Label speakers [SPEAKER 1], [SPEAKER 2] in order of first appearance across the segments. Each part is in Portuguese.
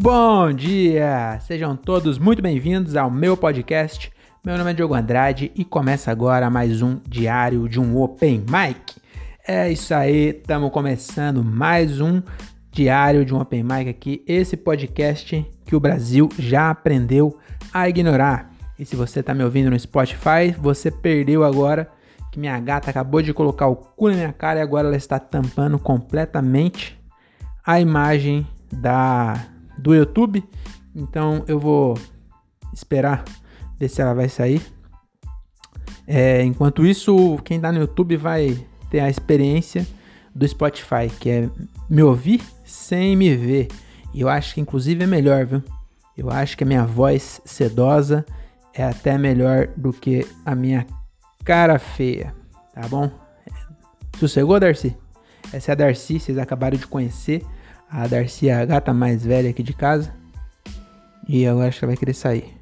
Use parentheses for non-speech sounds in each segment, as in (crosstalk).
[SPEAKER 1] Bom dia! Sejam todos muito bem-vindos ao meu podcast. Meu nome é Diogo Andrade e começa agora mais um diário de um Open Mic. É isso aí, estamos começando mais um diário de um Open Mic aqui, esse podcast que o Brasil já aprendeu a ignorar. E se você está me ouvindo no Spotify, você perdeu agora que minha gata acabou de colocar o cu na minha cara e agora ela está tampando completamente a imagem da do YouTube. Então eu vou esperar ver se ela vai sair. É, enquanto isso, quem tá no YouTube vai ter a experiência do Spotify, que é me ouvir sem me ver. E eu acho que inclusive é melhor, viu? Eu acho que a minha voz sedosa é até melhor do que a minha cara feia, tá bom? Sossegou, Darcy? Essa é a Darcy, vocês acabaram de conhecer. A Darcy a gata mais velha aqui de casa. E eu acho que ela vai querer sair.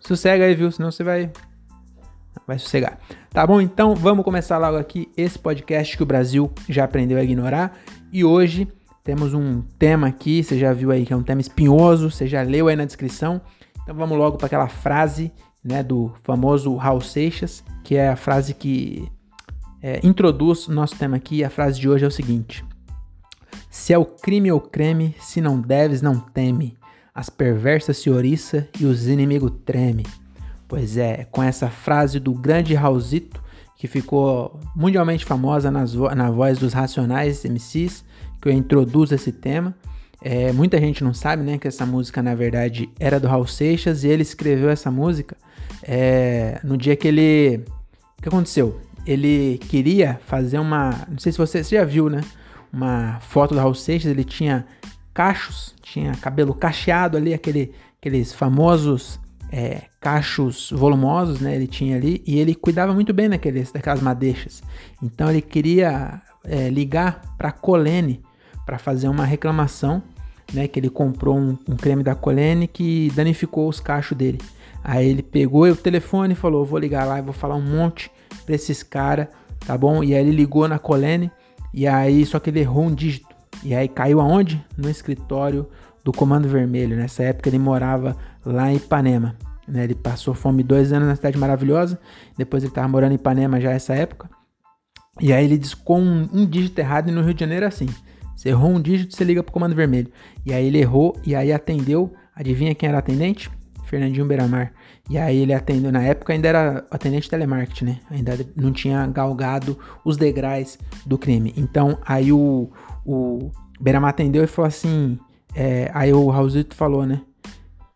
[SPEAKER 1] Sossega aí, viu? Senão você vai. Vai sossegar. Tá bom? Então vamos começar logo aqui esse podcast que o Brasil já aprendeu a ignorar. E hoje temos um tema aqui. Você já viu aí que é um tema espinhoso. Você já leu aí na descrição. Então vamos logo para aquela frase né, do famoso Raul Seixas, que é a frase que é, introduz o nosso tema aqui. A frase de hoje é o seguinte: se é o crime ou creme, se não deves, não teme. As perversas se oriça e os inimigos treme. Pois é, com essa frase do grande Raulzito, que ficou mundialmente famosa nas vo na voz dos Racionais MCs, que eu introduzo esse tema. É, muita gente não sabe, né, que essa música na verdade era do Raul Seixas e ele escreveu essa música é, no dia que ele. O que aconteceu? Ele queria fazer uma. Não sei se você, você já viu, né? Uma foto do Raul Seixas, ele tinha cachos, tinha cabelo cacheado ali, aquele, aqueles famosos é, cachos volumosos, né? Ele tinha ali e ele cuidava muito bem daqueles, daquelas madeixas. Então ele queria é, ligar para a Colene para fazer uma reclamação, né? Que ele comprou um, um, creme da Colene que danificou os cachos dele. Aí ele pegou o telefone e falou: Vou ligar lá e vou falar um monte para esses caras, tá bom? E aí ele ligou na Colene e aí, só que ele errou um dígito. E aí caiu aonde? No escritório do Comando Vermelho. Nessa época ele morava lá em Ipanema. Né? Ele passou fome dois anos na cidade maravilhosa. Depois ele estava morando em Ipanema já nessa época. E aí ele discou um, um dígito errado e no Rio de Janeiro é assim. Você errou um dígito, você liga pro Comando Vermelho. E aí ele errou e aí atendeu. Adivinha quem era atendente? Fernandinho Beiramar. E aí ele atendeu, na época ainda era atendente de telemarketing, né? Ainda não tinha galgado os degraus do crime. Então aí o, o Beiramar atendeu e falou assim, é, aí o Raulzito falou, né?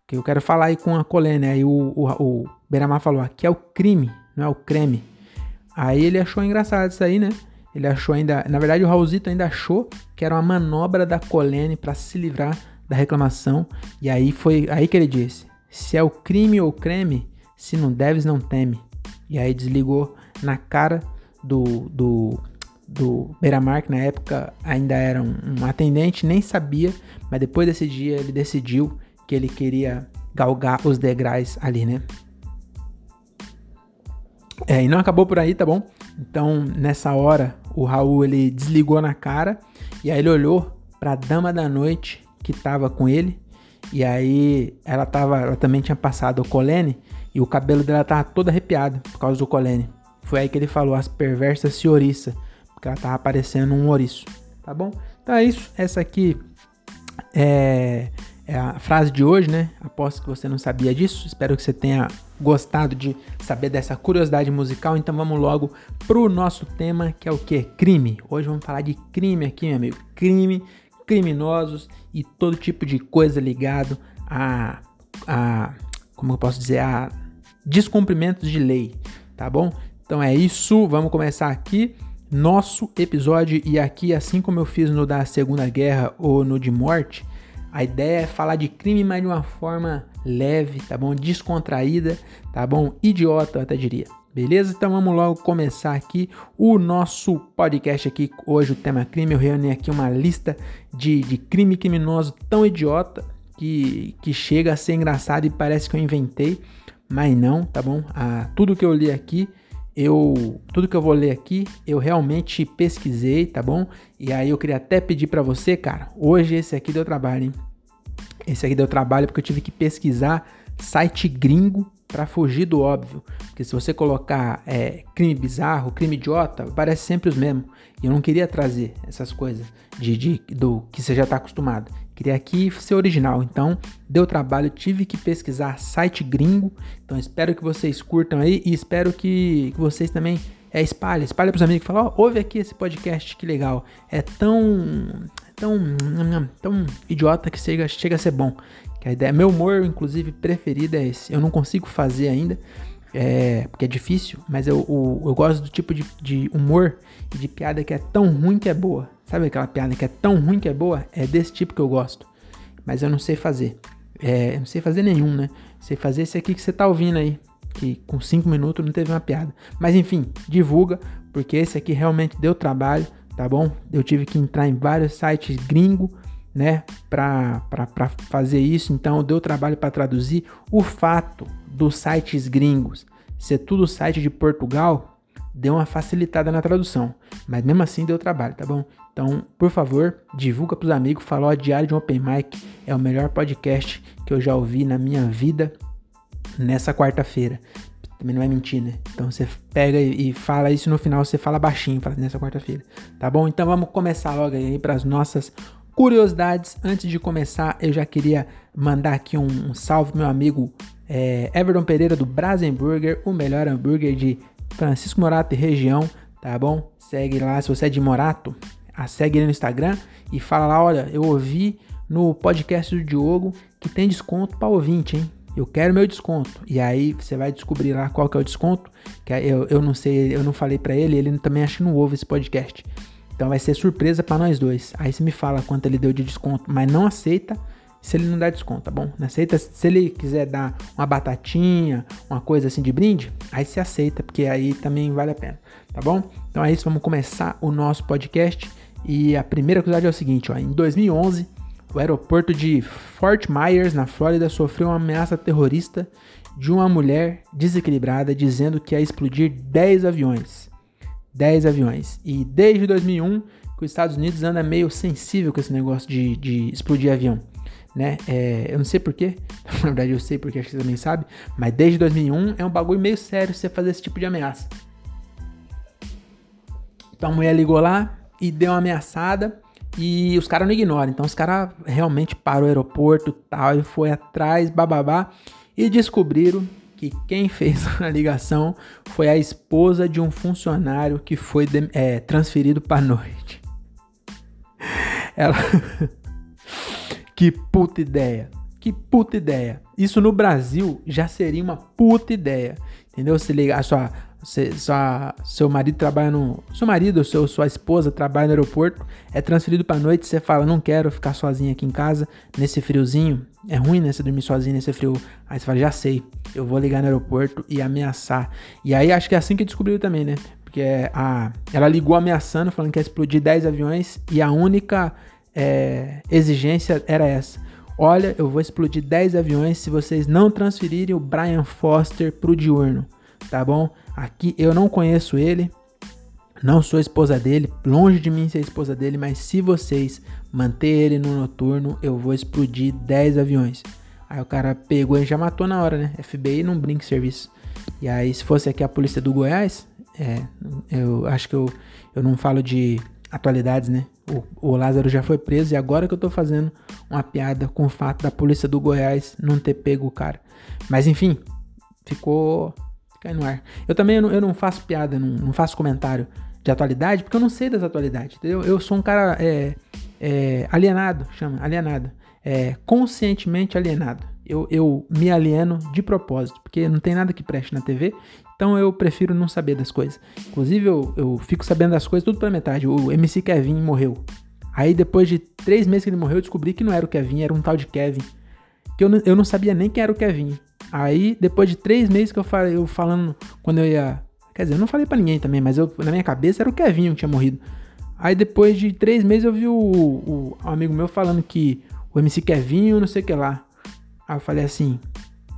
[SPEAKER 1] Que eu quero falar aí com a Colene. Aí o, o, o Beiramar falou, aqui é o crime, não é o creme. Aí ele achou engraçado isso aí, né? Ele achou ainda, na verdade o Raulzito ainda achou que era uma manobra da Colene para se livrar da reclamação. E aí foi aí que ele disse: se é o crime ou creme, se não deves, não teme. E aí desligou na cara do, do, do Beiramar, que na época ainda era um, um atendente, nem sabia, mas depois desse dia ele decidiu que ele queria galgar os degraus ali, né? É, e não acabou por aí, tá bom? Então, nessa hora, o Raul ele desligou na cara e aí ele olhou para a dama da noite que tava com ele e aí ela tava, ela também tinha passado o colene e o cabelo dela tava todo arrepiado por causa do colene. Foi aí que ele falou as perversas se oriça, porque ela tava parecendo um ouriço, tá bom? Então é isso, essa aqui é, é a frase de hoje, né? Aposto que você não sabia disso. Espero que você tenha gostado de saber dessa curiosidade musical. Então vamos logo pro nosso tema, que é o que? Crime. Hoje vamos falar de crime aqui, meu amigo. Crime criminosos e todo tipo de coisa ligado a, a como eu posso dizer, a descumprimentos de lei, tá bom? Então é isso, vamos começar aqui nosso episódio e aqui, assim como eu fiz no da Segunda Guerra ou no de morte, a ideia é falar de crime, mas de uma forma leve, tá bom? Descontraída, tá bom? Idiota, eu até diria. Beleza? Então vamos logo começar aqui o nosso podcast aqui. Hoje o tema crime. Eu reuni aqui uma lista de, de crime criminoso tão idiota que, que chega a ser engraçado e parece que eu inventei. Mas não, tá bom? Ah, tudo que eu li aqui, eu tudo que eu vou ler aqui, eu realmente pesquisei, tá bom? E aí eu queria até pedir para você, cara, hoje esse aqui deu trabalho, hein? Esse aqui deu trabalho porque eu tive que pesquisar site gringo para fugir do óbvio. Porque se você colocar é, crime bizarro, crime idiota, parece sempre os mesmos. E eu não queria trazer essas coisas de, de do que você já está acostumado. Queria aqui ser original. Então, deu trabalho, tive que pesquisar site gringo. Então, espero que vocês curtam aí e espero que, que vocês também é, espalhem. Espalhem pros amigos. Fala, ó, ouve aqui esse podcast, que legal. É tão, tão, tão idiota que chega, chega a ser bom. Que a ideia, meu humor, inclusive, preferido é esse. Eu não consigo fazer ainda, é, porque é difícil, mas eu, eu, eu gosto do tipo de, de humor e de piada que é tão ruim que é boa. Sabe aquela piada que é tão ruim que é boa? É desse tipo que eu gosto. Mas eu não sei fazer. É, eu não sei fazer nenhum, né? Sei fazer esse aqui que você tá ouvindo aí. Que com 5 minutos não teve uma piada. Mas enfim, divulga, porque esse aqui realmente deu trabalho, tá bom? Eu tive que entrar em vários sites gringo né, para fazer isso, então deu trabalho para traduzir. O fato dos sites gringos ser tudo site de Portugal deu uma facilitada na tradução, mas mesmo assim deu trabalho, tá bom? Então, por favor, divulga para os amigos, fala, ó, Diário de Open Mic é o melhor podcast que eu já ouvi na minha vida nessa quarta-feira. Também não é mentir, né? Então você pega e fala isso no final, você fala baixinho, fala nessa quarta-feira, tá bom? Então vamos começar logo aí para as nossas curiosidades. Antes de começar, eu já queria mandar aqui um, um salve meu amigo é, Everton Pereira do Brasenburger, o melhor hambúrguer de Francisco Morato e região, tá bom? Segue lá, se você é de Morato, a segue ele no Instagram e fala lá, olha, eu ouvi no podcast do Diogo que tem desconto para ouvinte, hein? Eu quero meu desconto. E aí você vai descobrir lá qual que é o desconto. Que eu, eu não sei, eu não falei para ele, ele também acha que não ouve esse podcast. Então vai ser surpresa para nós dois. Aí você me fala quanto ele deu de desconto, mas não aceita se ele não dá desconto, tá bom? Não aceita se ele quiser dar uma batatinha, uma coisa assim de brinde, aí você aceita, porque aí também vale a pena, tá bom? Então é isso, vamos começar o nosso podcast. E a primeira curiosidade é o seguinte, ó, em 2011, o aeroporto de Fort Myers, na Flórida, sofreu uma ameaça terrorista de uma mulher desequilibrada dizendo que ia explodir 10 aviões. 10 aviões. E desde 2001 que os Estados Unidos anda meio sensível com esse negócio de, de explodir avião. Né? É, eu não sei porquê, (laughs) na verdade eu sei porque acho que você também sabe, mas desde 2001 é um bagulho meio sério você fazer esse tipo de ameaça. Então a mulher ligou lá e deu uma ameaçada e os caras não ignoram. Então os caras realmente parou o aeroporto tal e foi atrás, bababá, e descobriram que quem fez (laughs) a ligação foi a esposa de um funcionário que foi é, transferido para noite. (laughs) Ela. (laughs) que puta ideia. Que puta ideia. Isso no Brasil já seria uma puta ideia. Entendeu? Se ligar a sua sua, seu marido trabalha no. Seu marido, seu, sua esposa trabalha no aeroporto, é transferido pra noite, você fala, não quero ficar sozinha aqui em casa, nesse friozinho. É ruim, né? Você dormir sozinho nesse frio. Aí você fala, já sei, eu vou ligar no aeroporto e ameaçar. E aí acho que é assim que descobriu também, né? Porque a, ela ligou ameaçando, falando que ia explodir 10 aviões, e a única é, exigência era essa. Olha, eu vou explodir 10 aviões se vocês não transferirem o Brian Foster pro diurno, tá bom? Aqui eu não conheço ele, não sou esposa dele, longe de mim ser esposa dele, mas se vocês manter ele no noturno, eu vou explodir 10 aviões. Aí o cara pegou e já matou na hora, né? FBI não brinca serviço. E aí, se fosse aqui a polícia do Goiás, é, eu acho que eu, eu não falo de atualidades, né? O, o Lázaro já foi preso e agora que eu tô fazendo uma piada com o fato da polícia do Goiás não ter pego o cara. Mas enfim, ficou Cai no ar. Eu também eu não, eu não faço piada, não, não, faço comentário de atualidade, porque eu não sei das atualidades. Entendeu? Eu sou um cara é, é, alienado, chama, alienado. É, conscientemente alienado. Eu, eu me alieno de propósito, porque não tem nada que preste na TV, então eu prefiro não saber das coisas. Inclusive, eu, eu fico sabendo das coisas tudo pela metade. O MC Kevin morreu. Aí, depois de três meses que ele morreu, eu descobri que não era o Kevin, era um tal de Kevin. Que eu, não, eu não sabia nem quem era o Kevin. Aí, depois de três meses que eu falei, eu falando, quando eu ia. Quer dizer, eu não falei para ninguém também, mas eu, na minha cabeça era o Kevin que tinha morrido. Aí depois de três meses eu vi o, o, amigo meu falando que o MC Kevin, não sei o que lá. Aí eu falei assim,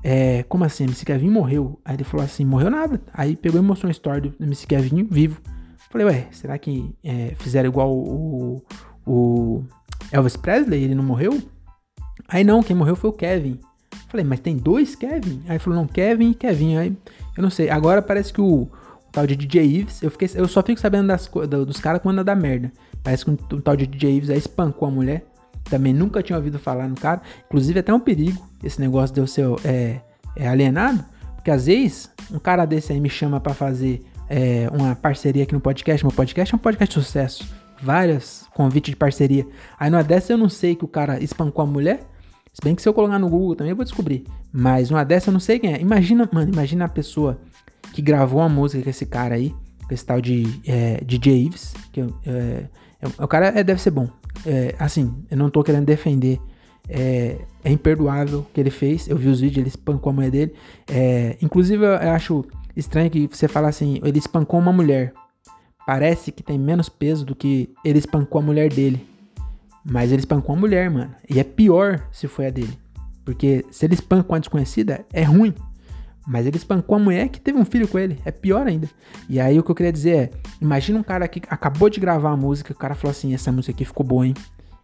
[SPEAKER 1] é, como assim? MC Kevin morreu? Aí ele falou assim, morreu nada. Aí pegou e mostrou uma história do MC Kevin vivo. Falei, ué, será que é, fizeram igual o, o Elvis Presley? Ele não morreu? Aí não, quem morreu foi o Kevin. Falei, mas tem dois Kevin? Aí falou, não, Kevin e Kevin. Aí eu não sei. Agora parece que o, o tal de DJ Ives, eu, fiquei, eu só fico sabendo das, dos caras quando dá merda. Parece que o, o tal de DJ Ives aí espancou a mulher. Também nunca tinha ouvido falar no cara. Inclusive, até um perigo esse negócio de eu ser é, é alienado. Porque às vezes, um cara desse aí me chama para fazer é, uma parceria aqui no podcast. Meu podcast é um podcast de sucesso. Vários convites de parceria. Aí numa dessa eu não sei que o cara espancou a mulher. Se bem que se eu colocar no Google também eu vou descobrir. Mas uma dessa eu não sei quem é. Imagina, mano, imagina a pessoa que gravou uma música com esse cara aí. Com esse tal de é, DJ Ives. Que é, é, o cara é, deve ser bom. É, assim, eu não tô querendo defender. É, é, imperdoável o que ele fez. Eu vi os vídeos, ele espancou a mulher dele. É, inclusive, eu acho estranho que você fala assim: ele espancou uma mulher. Parece que tem menos peso do que ele espancou a mulher dele. Mas ele espancou a mulher, mano. E é pior se foi a dele. Porque se ele espancou a desconhecida, é ruim. Mas ele espancou a mulher que teve um filho com ele. É pior ainda. E aí o que eu queria dizer é: imagina um cara que acabou de gravar a música, o cara falou assim: essa música aqui ficou boa, hein?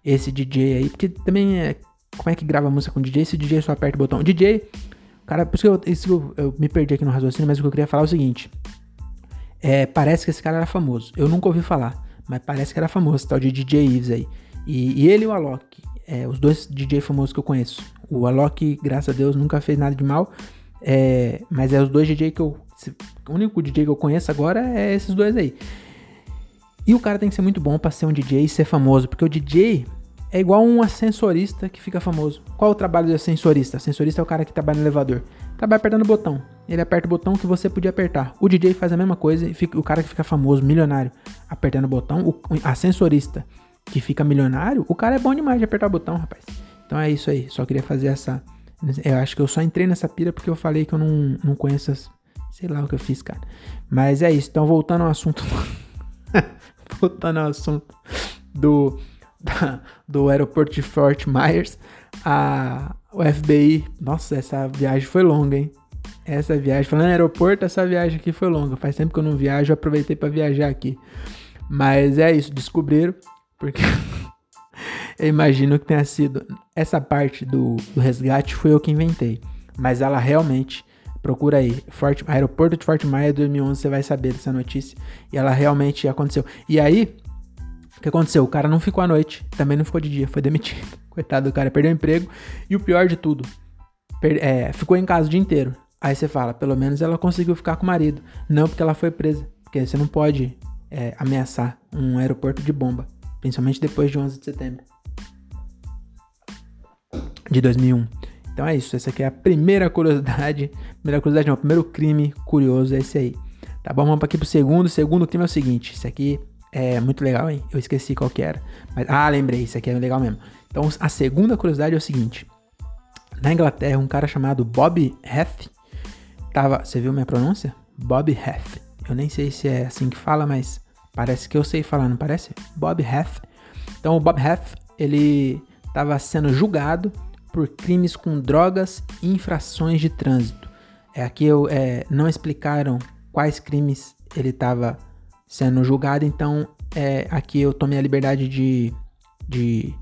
[SPEAKER 1] Esse DJ aí. Porque também é. Como é que grava música com DJ? Se o DJ só aperta o botão. DJ. Cara, por isso que eu, isso eu, eu me perdi aqui no raciocínio, mas o que eu queria falar é o seguinte. É, parece que esse cara era famoso. Eu nunca ouvi falar, mas parece que era famoso, esse tal de DJ Ives aí. E, e ele e o Alok, é, os dois DJ famosos que eu conheço. O Alok, graças a Deus, nunca fez nada de mal. É, mas é os dois DJ que eu. O único DJ que eu conheço agora é esses dois aí. E o cara tem que ser muito bom para ser um DJ e ser famoso, porque o DJ é igual um ascensorista que fica famoso. Qual o trabalho do ascensorista? Ascensorista é o cara que trabalha no elevador. Trabalha apertando o botão. Ele aperta o botão que você podia apertar. O DJ faz a mesma coisa e fica, o cara que fica famoso, milionário, apertando o botão. O ascensorista que fica milionário, o cara é bom demais de apertar o botão, rapaz. Então é isso aí. Só queria fazer essa eu acho que eu só entrei nessa pira porque eu falei que eu não, não conheço as. Sei lá o que eu fiz, cara. Mas é isso. Então, voltando ao assunto. (laughs) voltando ao assunto do, da, do aeroporto de Fort Myers. A, o FBI. Nossa, essa viagem foi longa, hein? Essa viagem. Falando aeroporto, essa viagem aqui foi longa. Faz tempo que eu não viajo, eu aproveitei para viajar aqui. Mas é isso, descobriram. Porque. (laughs) Eu imagino que tenha sido. Essa parte do, do resgate foi eu que inventei. Mas ela realmente. Procura aí. Fort, aeroporto de Fort Myers 2011, você vai saber dessa notícia. E ela realmente aconteceu. E aí, o que aconteceu? O cara não ficou à noite, também não ficou de dia, foi demitido. (laughs) Coitado do cara, perdeu o emprego. E o pior de tudo, é, ficou em casa o dia inteiro. Aí você fala, pelo menos ela conseguiu ficar com o marido. Não porque ela foi presa. Porque você não pode é, ameaçar um aeroporto de bomba. Principalmente depois de 11 de setembro de 2001. Então é isso, essa aqui é a primeira curiosidade, primeira curiosidade não, o primeiro crime curioso é esse aí. Tá bom, vamos aqui pro segundo, o segundo crime é o seguinte, esse aqui é muito legal, hein? Eu esqueci qual que era, mas, ah, lembrei, esse aqui é legal mesmo. Então a segunda curiosidade é o seguinte, na Inglaterra, um cara chamado Bob Heath, tava, você viu minha pronúncia? Bob Heath, eu nem sei se é assim que fala, mas parece que eu sei falar, não parece? Bob Heath. Então o Bob Heath, ele estava sendo julgado por crimes com drogas e infrações de trânsito. É, aqui eu, é, não explicaram quais crimes ele estava sendo julgado, então é, aqui eu tomei a liberdade de, de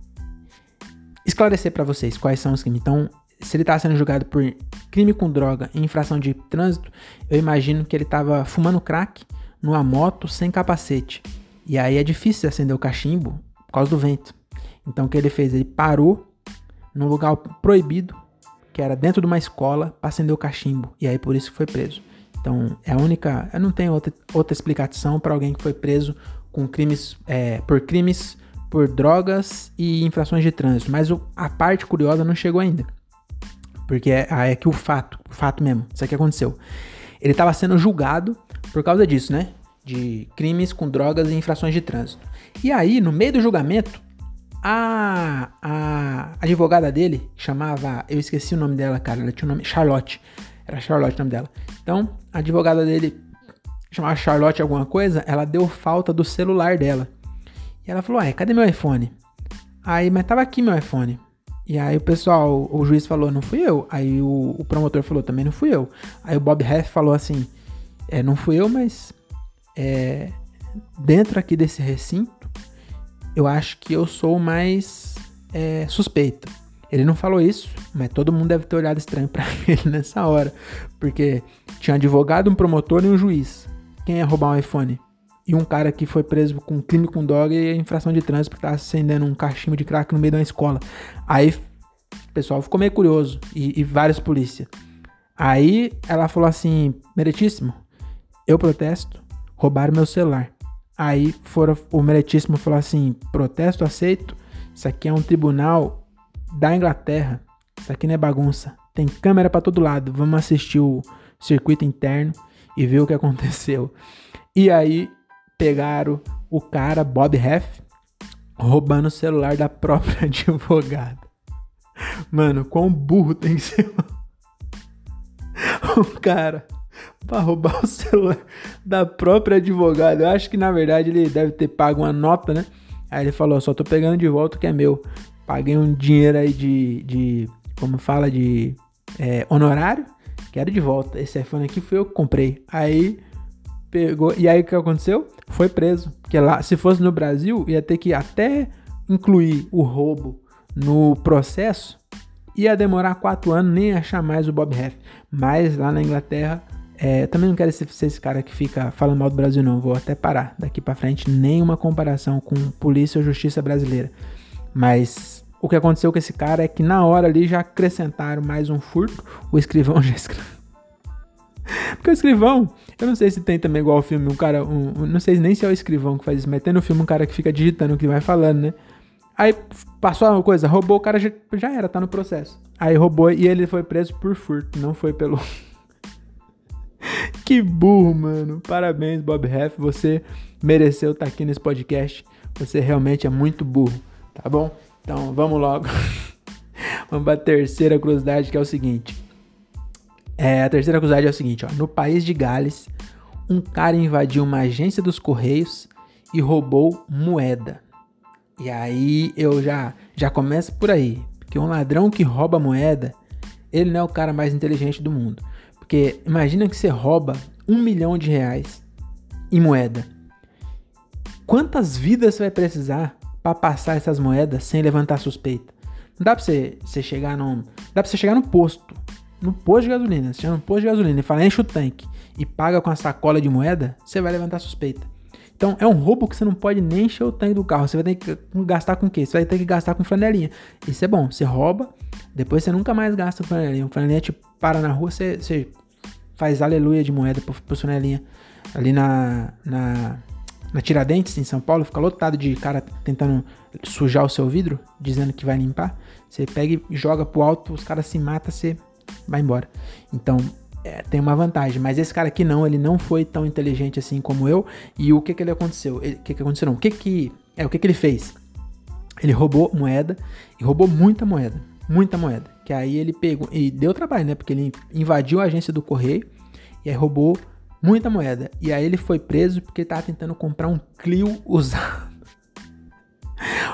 [SPEAKER 1] esclarecer para vocês quais são os crimes. Então, se ele está sendo julgado por crime com droga e infração de trânsito, eu imagino que ele estava fumando crack numa moto sem capacete. E aí é difícil acender o cachimbo por causa do vento. Então o que ele fez? Ele parou num lugar proibido, que era dentro de uma escola, para acender o cachimbo. E aí por isso foi preso. Então é a única. Eu não tenho outra, outra explicação para alguém que foi preso com crimes é, por crimes por drogas e infrações de trânsito. Mas o, a parte curiosa não chegou ainda. Porque é, é que o fato, o fato mesmo, isso aqui aconteceu. Ele estava sendo julgado por causa disso, né? De crimes com drogas e infrações de trânsito. E aí, no meio do julgamento, a, a advogada dele chamava. Eu esqueci o nome dela, cara. Ela tinha o nome. Charlotte. Era Charlotte o nome dela. Então, a advogada dele chamava Charlotte alguma coisa. Ela deu falta do celular dela. E ela falou: Ué, cadê meu iPhone? Aí, mas tava aqui meu iPhone. E aí o pessoal, o juiz falou, não fui eu. Aí o, o promotor falou, também não fui eu. Aí o Bob Heff falou assim, é, não fui eu, mas é, dentro aqui desse recinto, eu acho que eu sou mais é, suspeito. Ele não falou isso, mas todo mundo deve ter olhado estranho para (laughs) ele nessa hora, porque tinha um advogado, um promotor e um juiz. Quem ia roubar um iPhone? E um cara que foi preso com crime com droga e infração de trânsito porque acendendo um cachimbo de crack no meio de uma escola. Aí o pessoal ficou meio curioso e, e vários polícia. Aí ela falou assim, meritíssimo, eu protesto, roubaram meu celular. Aí foram, o meritíssimo falou assim, protesto aceito, isso aqui é um tribunal da Inglaterra. Isso aqui não é bagunça. Tem câmera para todo lado. Vamos assistir o circuito interno e ver o que (laughs) aconteceu. E aí pegaram o cara, Bob Heff, roubando o celular da própria (laughs) advogada. Mano, quão burro tem que ser o cara para roubar o celular da própria advogada. Eu acho que na verdade ele deve ter pago uma nota, né? Aí ele falou: só tô pegando de volta o que é meu. Paguei um dinheiro aí de, de como fala, de é, honorário. Quero de volta. Esse iPhone aqui foi eu que comprei. Aí pegou. E aí o que aconteceu? Foi preso. Porque lá, se fosse no Brasil, ia ter que até incluir o roubo no processo. Ia demorar quatro anos nem achar mais o Bob Heff. Mas lá na Inglaterra, é, também não quero ser, ser esse cara que fica falando mal do Brasil, não. Vou até parar daqui para frente. Nenhuma comparação com polícia ou justiça brasileira. Mas o que aconteceu com esse cara é que na hora ali já acrescentaram mais um furto. O escrivão (laughs) já escreveu. Porque o escrivão, eu não sei se tem também igual o filme, um cara, um, não sei nem se é o escrivão que faz isso, mas tem no filme um cara que fica digitando o que vai falando, né? Aí passou uma coisa, roubou, o cara já, já era, tá no processo. Aí roubou e ele foi preso por furto, não foi pelo. (laughs) que burro, mano. Parabéns, Bob Heff, você mereceu estar tá aqui nesse podcast. Você realmente é muito burro tá bom? Então vamos logo. (laughs) vamos para a terceira curiosidade que é o seguinte. É, a terceira curiosidade é o seguinte, ó. No país de Gales, um cara invadiu uma agência dos Correios e roubou moeda. E aí eu já, já começo por aí. Porque um ladrão que rouba moeda, ele não é o cara mais inteligente do mundo. Porque imagina que você rouba um milhão de reais em moeda. Quantas vidas você vai precisar para passar essas moedas sem levantar suspeita. Não dá pra você, você chegar num. Dá pra você chegar no posto. No posto de gasolina. Você chega no posto de gasolina e fala, enche o tanque e paga com a sacola de moeda, você vai levantar suspeita. Então é um roubo que você não pode nem encher o tanque do carro. Você vai ter que gastar com o quê? Você vai ter que gastar com flanelinha. Isso é bom. Você rouba, depois você nunca mais gasta com flanelinha. O flanelinha te para na rua, você, você faz aleluia de moeda pro, pro flanelinha. Ali na, na, na Tiradentes, em São Paulo, fica lotado de cara tentando sujar o seu vidro, dizendo que vai limpar. Você pega e joga pro alto, os caras se matam, você vai embora. Então, é, tem uma vantagem. Mas esse cara aqui não, ele não foi tão inteligente assim como eu. E o que que ele aconteceu? O que que aconteceu não? O que que... É, o que que ele fez? Ele roubou moeda e roubou muita moeda. Muita moeda. Que aí ele pegou... E deu trabalho, né? Porque ele invadiu a agência do correio e aí roubou muita moeda. E aí ele foi preso porque estava tentando comprar um Clio usado.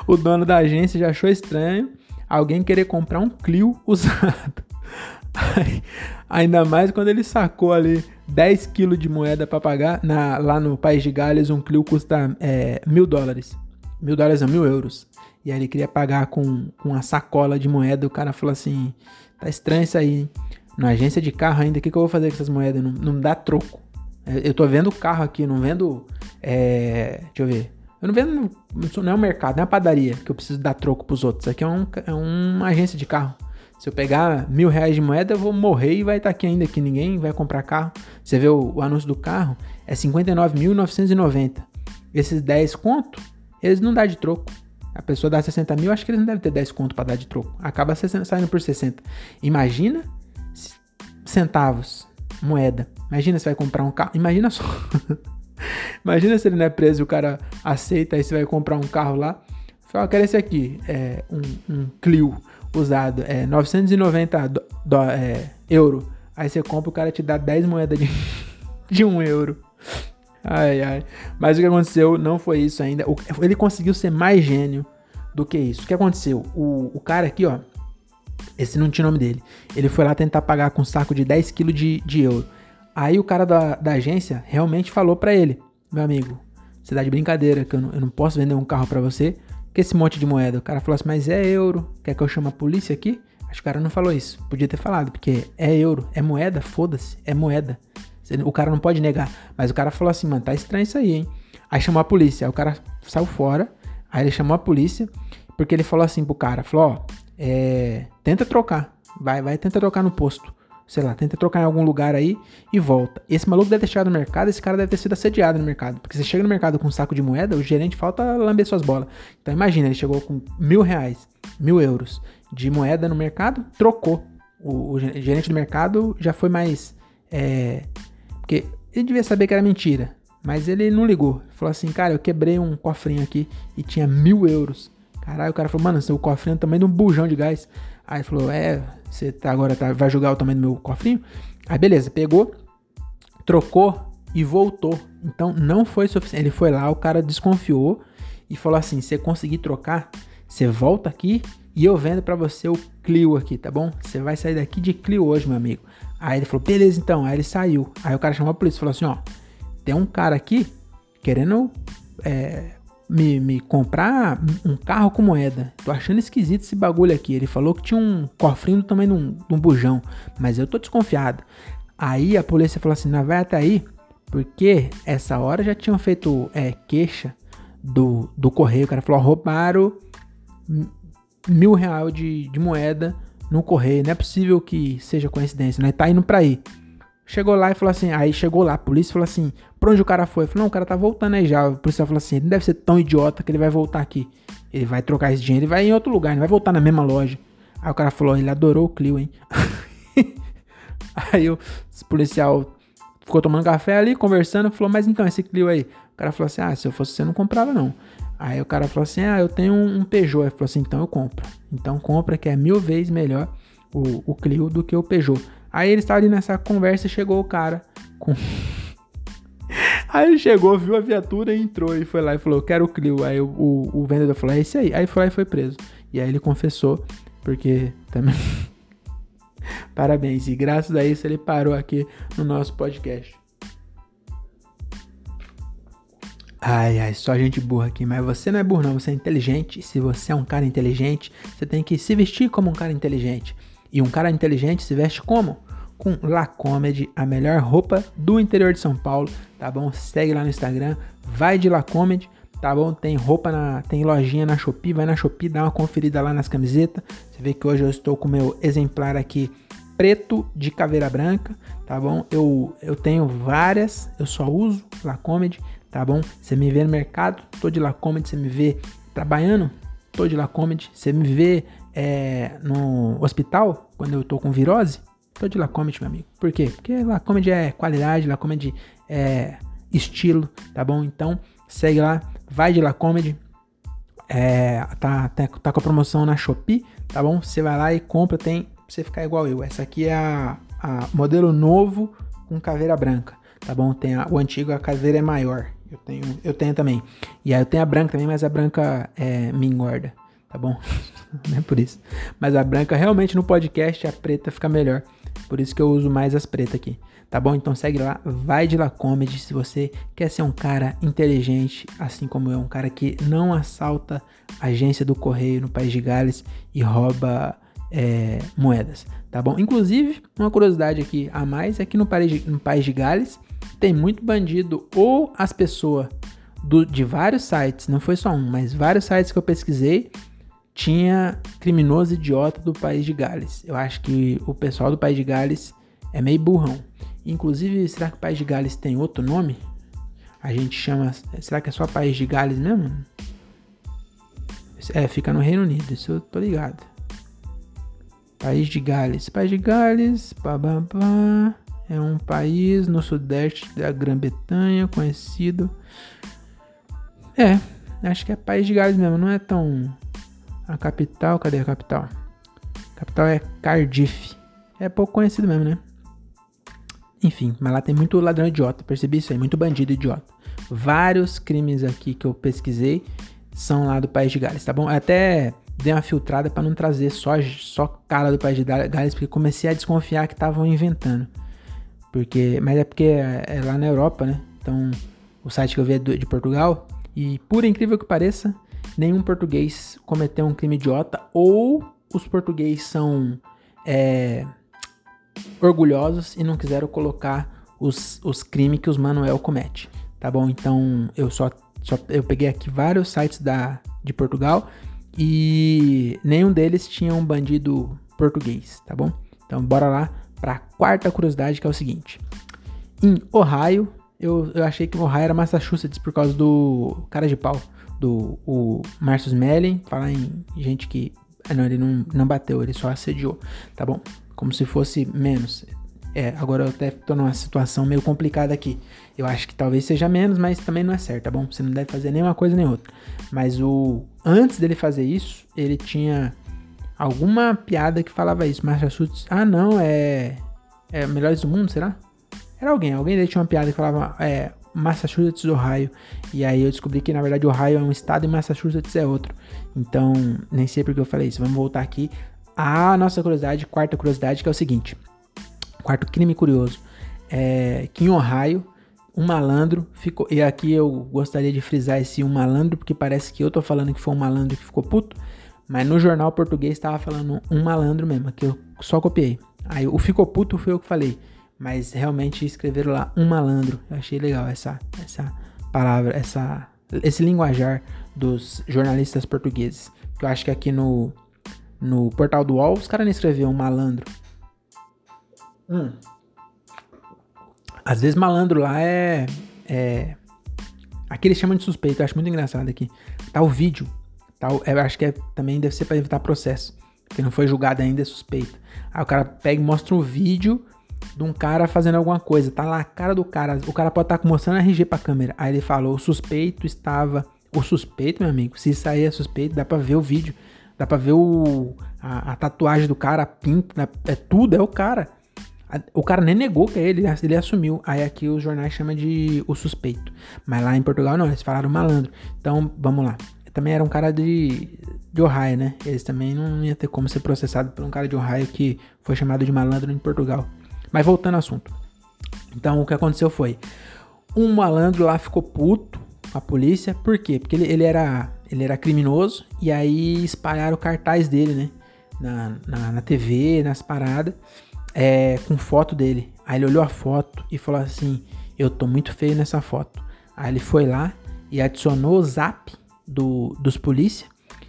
[SPEAKER 1] o dono da agência já achou estranho alguém querer comprar um Clio usado. Ainda mais quando ele sacou ali 10 quilos de moeda para pagar. Na, lá no País de Gales, um Clio custa é, mil dólares. Mil dólares a mil euros. E aí ele queria pagar com, com uma sacola de moeda. O cara falou assim: tá estranho isso aí? Na agência de carro ainda, o que, que eu vou fazer com essas moedas? Não, não dá troco. É, eu tô vendo carro aqui, não vendo. É, deixa eu ver. Eu não vendo. Não é um mercado, não é padaria que eu preciso dar troco pros outros. Aqui é, um, é uma agência de carro. Se eu pegar mil reais de moeda, eu vou morrer e vai estar tá aqui ainda que ninguém vai comprar carro. Você vê o, o anúncio do carro, é 59.990. Esses 10 conto, eles não dá de troco. A pessoa dá 60 mil, acho que eles não devem ter 10 conto para dar de troco. Acaba saindo por 60. Imagina centavos moeda. Imagina se vai comprar um carro. Imagina só. (laughs) Imagina se ele não é preso o cara aceita, aí você vai comprar um carro lá. Fala, quero esse aqui, é, um, um Clio usado, é 990 do, do, é, euro. Aí você compra, o cara te dá 10 moedas de, (laughs) de 1 euro. Ai, ai. Mas o que aconteceu não foi isso ainda. Ele conseguiu ser mais gênio do que isso. O que aconteceu? O, o cara aqui, ó, esse não tinha nome dele. Ele foi lá tentar pagar com um saco de 10 kg de, de euro. Aí o cara da, da agência realmente falou para ele: Meu amigo, você dá de brincadeira que eu não, eu não posso vender um carro para você que esse monte de moeda? O cara falou assim, mas é euro. Quer que eu chame a polícia aqui? Acho que o cara não falou isso. Podia ter falado, porque é euro, é moeda, foda-se, é moeda. O cara não pode negar. Mas o cara falou assim, mano, tá estranho isso aí, hein? Aí chamou a polícia. Aí o cara saiu fora. Aí ele chamou a polícia. Porque ele falou assim pro cara, falou, ó, é, tenta trocar. Vai, vai, tenta trocar no posto sei lá, tenta trocar em algum lugar aí e volta. Esse maluco deve ter chegado no mercado, esse cara deve ter sido assediado no mercado. Porque você chega no mercado com um saco de moeda, o gerente falta lamber suas bolas. Então imagina, ele chegou com mil reais, mil euros de moeda no mercado, trocou. O, o gerente do mercado já foi mais. É, porque ele devia saber que era mentira. Mas ele não ligou. Falou assim, cara, eu quebrei um cofrinho aqui e tinha mil euros. Caralho, o cara falou, mano, seu cofrinho é também de um bujão de gás. Aí falou, é, você tá, agora tá, vai julgar o tamanho do meu cofrinho? Aí beleza, pegou, trocou e voltou. Então não foi suficiente. Ele foi lá, o cara desconfiou e falou assim: se conseguir trocar, você volta aqui e eu vendo para você o Clio aqui, tá bom? Você vai sair daqui de Clio hoje, meu amigo. Aí ele falou: beleza, então. Aí ele saiu. Aí o cara chamou a polícia e falou assim: ó, tem um cara aqui querendo é, me, me comprar um carro com moeda. Tô achando esquisito esse bagulho aqui. Ele falou que tinha um cofrinho também de um, de um bujão, mas eu tô desconfiado. Aí a polícia falou assim: não vai até aí, porque essa hora já tinham feito é, queixa do, do correio. O cara falou: roubaram mil real de, de moeda no correio. Não é possível que seja coincidência, né? Tá indo pra aí. Chegou lá e falou assim, aí chegou lá, a polícia falou assim, pra onde o cara foi? Eu falei, não, o cara tá voltando aí já. O policial falou assim, ele não deve ser tão idiota que ele vai voltar aqui. Ele vai trocar esse dinheiro, ele vai em outro lugar, ele vai voltar na mesma loja. Aí o cara falou, ele adorou o Clio, hein? (laughs) aí o policial ficou tomando café ali, conversando, falou, mas então, esse Clio aí? O cara falou assim, ah, se eu fosse você, não comprava não. Aí o cara falou assim, ah, eu tenho um Peugeot. Ele falou assim, então eu compro. Então compra que é mil vezes melhor o, o Clio do que o Peugeot. Aí ele estava ali nessa conversa e chegou o cara com. (laughs) Aí ele chegou, viu a viatura entrou e foi lá e falou: Quero o Clio. Aí o, o, o vendedor falou: É esse aí. Aí foi lá e foi preso. E aí ele confessou, porque também. (laughs) Parabéns. E graças a isso ele parou aqui no nosso podcast. Ai, ai, só gente burra aqui. Mas você não é burro, não. Você é inteligente. Se você é um cara inteligente, você tem que se vestir como um cara inteligente. E um cara inteligente se veste como? Com La Comedy, a melhor roupa do interior de São Paulo, tá bom? Segue lá no Instagram, vai de La Comedy, tá bom? Tem roupa na, tem lojinha na Shopee, vai na Shopee, dá uma conferida lá nas camisetas. Você vê que hoje eu estou com o meu exemplar aqui preto de caveira branca, tá bom? Eu, eu tenho várias, eu só uso La Comedy, tá bom? Você me vê no mercado, tô de La Comedy, você me vê trabalhando, tô de La Comedy, você me vê é, no hospital, quando eu tô com virose, tô de Lacomedy, meu amigo. Por quê? Porque Lacomedy é qualidade, Lacomedy é estilo, tá bom? Então, segue lá, vai de Lacomedy. É, tá, tá, tá com a promoção na Shopee, tá bom? Você vai lá e compra, tem pra você ficar igual eu. Essa aqui é a, a modelo novo com caveira branca, tá bom? Tem a, o antigo, a caveira é maior. Eu tenho, eu tenho também. E aí eu tenho a branca também, mas a branca é, me engorda, tá bom? (laughs) Não é por isso. Mas a branca realmente no podcast, a preta fica melhor. Por isso que eu uso mais as pretas aqui. Tá bom? Então segue lá, vai de La Comedy se você quer ser um cara inteligente, assim como eu, um cara que não assalta a agência do correio no País de Gales e rouba é, moedas, tá bom? Inclusive, uma curiosidade aqui a mais é que no País, no País de Gales tem muito bandido ou as pessoas de vários sites, não foi só um, mas vários sites que eu pesquisei tinha criminoso idiota do país de Gales. Eu acho que o pessoal do país de Gales é meio burrão. Inclusive, será que o país de Gales tem outro nome? A gente chama. Será que é só país de Gales mesmo? É, fica no Reino Unido, isso eu tô ligado. País de Gales. País de Gales, bababá, é um país no sudeste da Grã-Bretanha, conhecido. É, acho que é País de Gales mesmo, não é tão a capital, cadê a capital? A capital é Cardiff. É pouco conhecido mesmo, né? Enfim, mas lá tem muito ladrão idiota, percebi isso aí, muito bandido idiota. Vários crimes aqui que eu pesquisei são lá do País de Gales, tá bom? Eu até dei uma filtrada para não trazer só, só cara do País de Gales, porque comecei a desconfiar que estavam inventando. Porque, mas é porque é, é, lá na Europa, né? Então, o site que eu vi é de Portugal. E por incrível que pareça, nenhum português cometeu um crime idiota ou os portugueses são é, orgulhosos e não quiseram colocar os, os crimes que os Manuel comete, tá bom? Então eu só, só eu peguei aqui vários sites da, de Portugal e nenhum deles tinha um bandido português, tá bom? Então bora lá para a quarta curiosidade que é o seguinte: em Ohio, eu, eu achei que Ohio era Massachusetts por causa do cara de pau, do o Marcus Mellin, falar em gente que ah, não, ele não, não bateu, ele só assediou, tá bom? Como se fosse menos. É, agora eu até tô numa situação meio complicada aqui. Eu acho que talvez seja menos, mas também não é certo, tá bom? Você não deve fazer nenhuma coisa nem outra. Mas o antes dele fazer isso, ele tinha alguma piada que falava isso. Massachusetts, ah não, é é melhores do mundo, será? Era alguém, alguém tinha uma piada que falava é Massachusetts, Ohio. E aí eu descobri que na verdade Ohio é um estado e Massachusetts é outro. Então, nem sei porque eu falei isso. Vamos voltar aqui à nossa curiosidade, quarta curiosidade, que é o seguinte. Quarto crime curioso. É que em Ohio, um malandro ficou. E aqui eu gostaria de frisar esse um malandro, porque parece que eu tô falando que foi um malandro que ficou puto. Mas no jornal português estava falando um malandro mesmo, que eu só copiei. Aí o ficou puto foi eu que falei mas realmente escreveram lá um malandro. Eu achei legal essa, essa palavra, essa, esse linguajar dos jornalistas portugueses. Eu acho que aqui no, no portal do UOL os caras não escreviam um malandro. Hum. Às vezes malandro lá é. é aqui eles chamam de suspeito, eu acho muito engraçado aqui. Tá o vídeo. Tá, eu acho que é, também deve ser para evitar processo. Porque não foi julgado ainda, é suspeito. Aí o cara pega e mostra um vídeo de um cara fazendo alguma coisa. Tá lá a cara do cara. O cara pode estar tá mostrando RG pra câmera. Aí ele falou: o suspeito estava. O suspeito, meu amigo, se isso aí é suspeito, dá pra ver o vídeo. Dá pra ver o, a, a tatuagem do cara, a pinta, né? é tudo, é o cara. O cara nem negou que é ele, ele assumiu. Aí aqui os jornais chamam de o suspeito. Mas lá em Portugal não, eles falaram malandro. Então, vamos lá. Também era um cara de, de Ohio, né? Eles também não ia ter como ser processado por um cara de Ohio que foi chamado de malandro em Portugal. Mas voltando ao assunto. Então o que aconteceu foi. Um malandro lá ficou puto com a polícia. Por quê? Porque ele, ele, era, ele era criminoso. E aí espalharam cartaz dele, né? Na, na, na TV, nas paradas. É, com foto dele. Aí ele olhou a foto e falou assim: Eu tô muito feio nessa foto. Aí ele foi lá e adicionou o zap do, dos polícia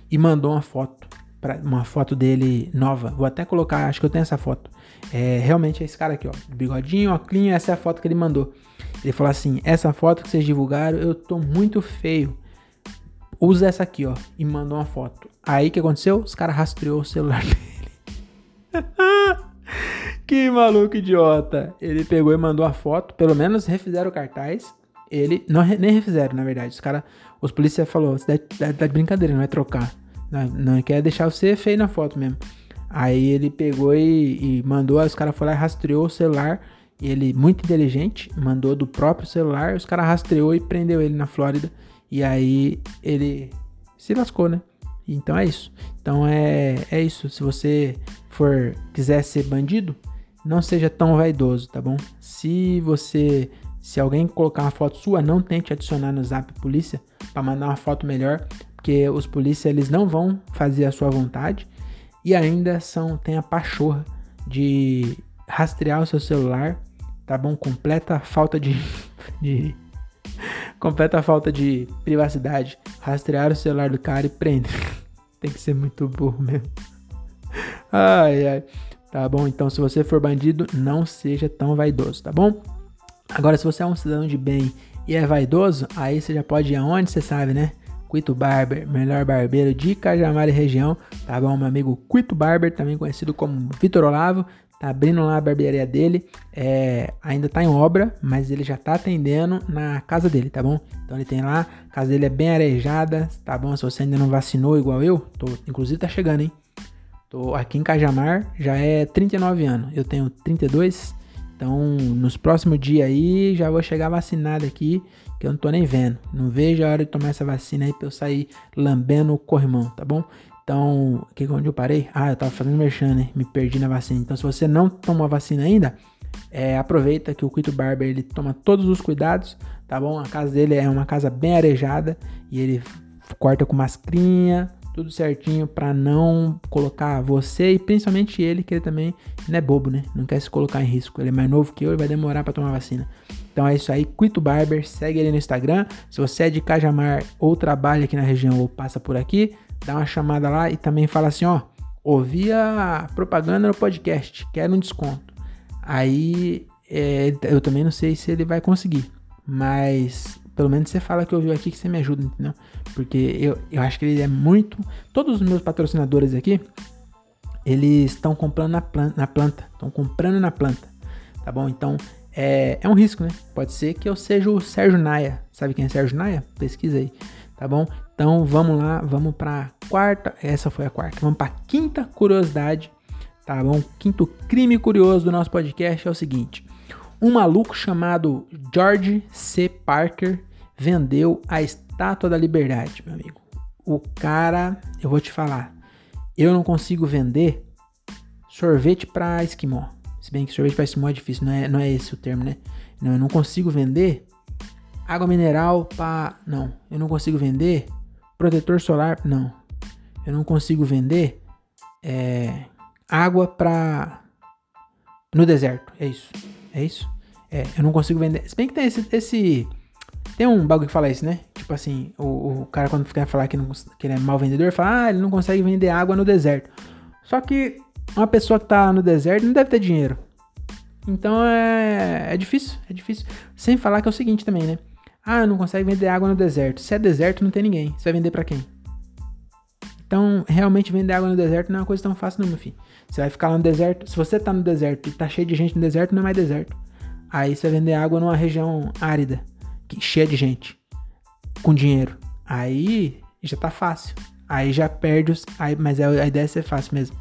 [SPEAKER 1] e mandou uma foto. Pra, uma foto dele nova. Vou até colocar, acho que eu tenho essa foto. É, realmente é esse cara aqui, ó. Bigodinho, óculos, essa é a foto que ele mandou. Ele falou assim: essa foto que vocês divulgaram, eu tô muito feio. Usa essa aqui, ó. E mandou uma foto. Aí o que aconteceu? Os caras rastreou o celular (laughs) dele. que maluco idiota. Ele pegou e mandou a foto. Pelo menos refizeram o cartaz. Ele. Não, nem refizeram, na verdade. Os caras. Os policiais falou: você tá de brincadeira, não vai trocar. Não, não quer deixar você feio na foto mesmo. Aí ele pegou e, e mandou, os caras foram lá e rastreou o celular. E ele, muito inteligente, mandou do próprio celular, os caras rastreou e prendeu ele na Flórida. E aí ele se lascou, né? Então é isso. Então é, é isso. Se você for quiser ser bandido, não seja tão vaidoso, tá bom? Se você se alguém colocar uma foto sua, não tente adicionar no Zap polícia para mandar uma foto melhor, porque os polícias eles não vão fazer a sua vontade e ainda são tem a pachorra de rastrear o seu celular, tá bom? Completa falta de, (laughs) de completa falta de privacidade, rastrear o celular do cara e prende. (laughs) tem que ser muito burro mesmo. (laughs) Ai, ai. Tá bom? Então, se você for bandido, não seja tão vaidoso, tá bom? Agora, se você é um cidadão de bem e é vaidoso, aí você já pode ir aonde você sabe, né? Quito Barber, melhor barbeiro de Cajamar e região, tá bom? Meu amigo Quito Barber, também conhecido como Vitor Olavo, tá abrindo lá a barbearia dele, é, ainda tá em obra, mas ele já tá atendendo na casa dele, tá bom? Então ele tem lá, a casa dele é bem arejada, tá bom? Se você ainda não vacinou igual eu, tô, inclusive tá chegando, hein? Tô aqui em Cajamar, já é 39 anos, eu tenho 32, então nos próximos dias aí já vou chegar vacinado aqui que eu não tô nem vendo. Não vejo a hora de tomar essa vacina aí pra eu sair lambendo o corrimão, tá bom? Então, que onde eu parei? Ah, eu tava fazendo merchan, né? Me perdi na vacina. Então, se você não tomou a vacina ainda, é, aproveita que o Quito Barber ele toma todos os cuidados, tá bom? A casa dele é uma casa bem arejada e ele corta com mascrinha, tudo certinho para não colocar você e principalmente ele, que ele também não é bobo, né? Não quer se colocar em risco. Ele é mais novo que eu e vai demorar para tomar vacina. Então é isso aí, Quito Barber, segue ele no Instagram. Se você é de Cajamar ou trabalha aqui na região ou passa por aqui, dá uma chamada lá e também fala assim, ó, ouvi a propaganda no podcast, quero um desconto. Aí é, eu também não sei se ele vai conseguir, mas pelo menos você fala que ouviu aqui que você me ajuda, entendeu? Porque eu, eu acho que ele é muito. Todos os meus patrocinadores aqui, eles estão comprando na planta, na planta, estão comprando na planta, tá bom? Então é, é um risco, né? Pode ser que eu seja o Sérgio Naia. Sabe quem é Sérgio Naia? Pesquisa aí, tá bom? Então vamos lá, vamos para quarta. Essa foi a quarta. Vamos para quinta curiosidade, tá bom? Quinto crime curioso do nosso podcast é o seguinte: um maluco chamado George C. Parker vendeu a Estátua da Liberdade, meu amigo. O cara, eu vou te falar, eu não consigo vender sorvete para esquimó. Se bem que sorvete esquimó é difícil, não é, não é esse o termo, né? Não, eu não consigo vender água mineral para. Não, eu não consigo vender protetor solar. Não, eu não consigo vender é, água para. No deserto, é isso. É isso? É, eu não consigo vender. Se bem que tem esse. esse tem um bagulho que fala isso, né? Tipo assim, o, o cara quando fica falar que, não, que ele é mau vendedor, fala, ah, ele não consegue vender água no deserto. Só que uma pessoa que tá no deserto não deve ter dinheiro. Então é, é difícil, é difícil. Sem falar que é o seguinte também, né? Ah, não consegue vender água no deserto. Se é deserto, não tem ninguém. Você vai vender para quem? Então, realmente vender água no deserto não é uma coisa tão fácil, não, meu filho. Você vai ficar lá no deserto. Se você tá no deserto e tá cheio de gente no deserto, não é mais deserto. Aí você vai vender água numa região árida, cheia de gente, com dinheiro. Aí já tá fácil. Aí já perde os. Aí, mas a, a ideia é ser fácil mesmo.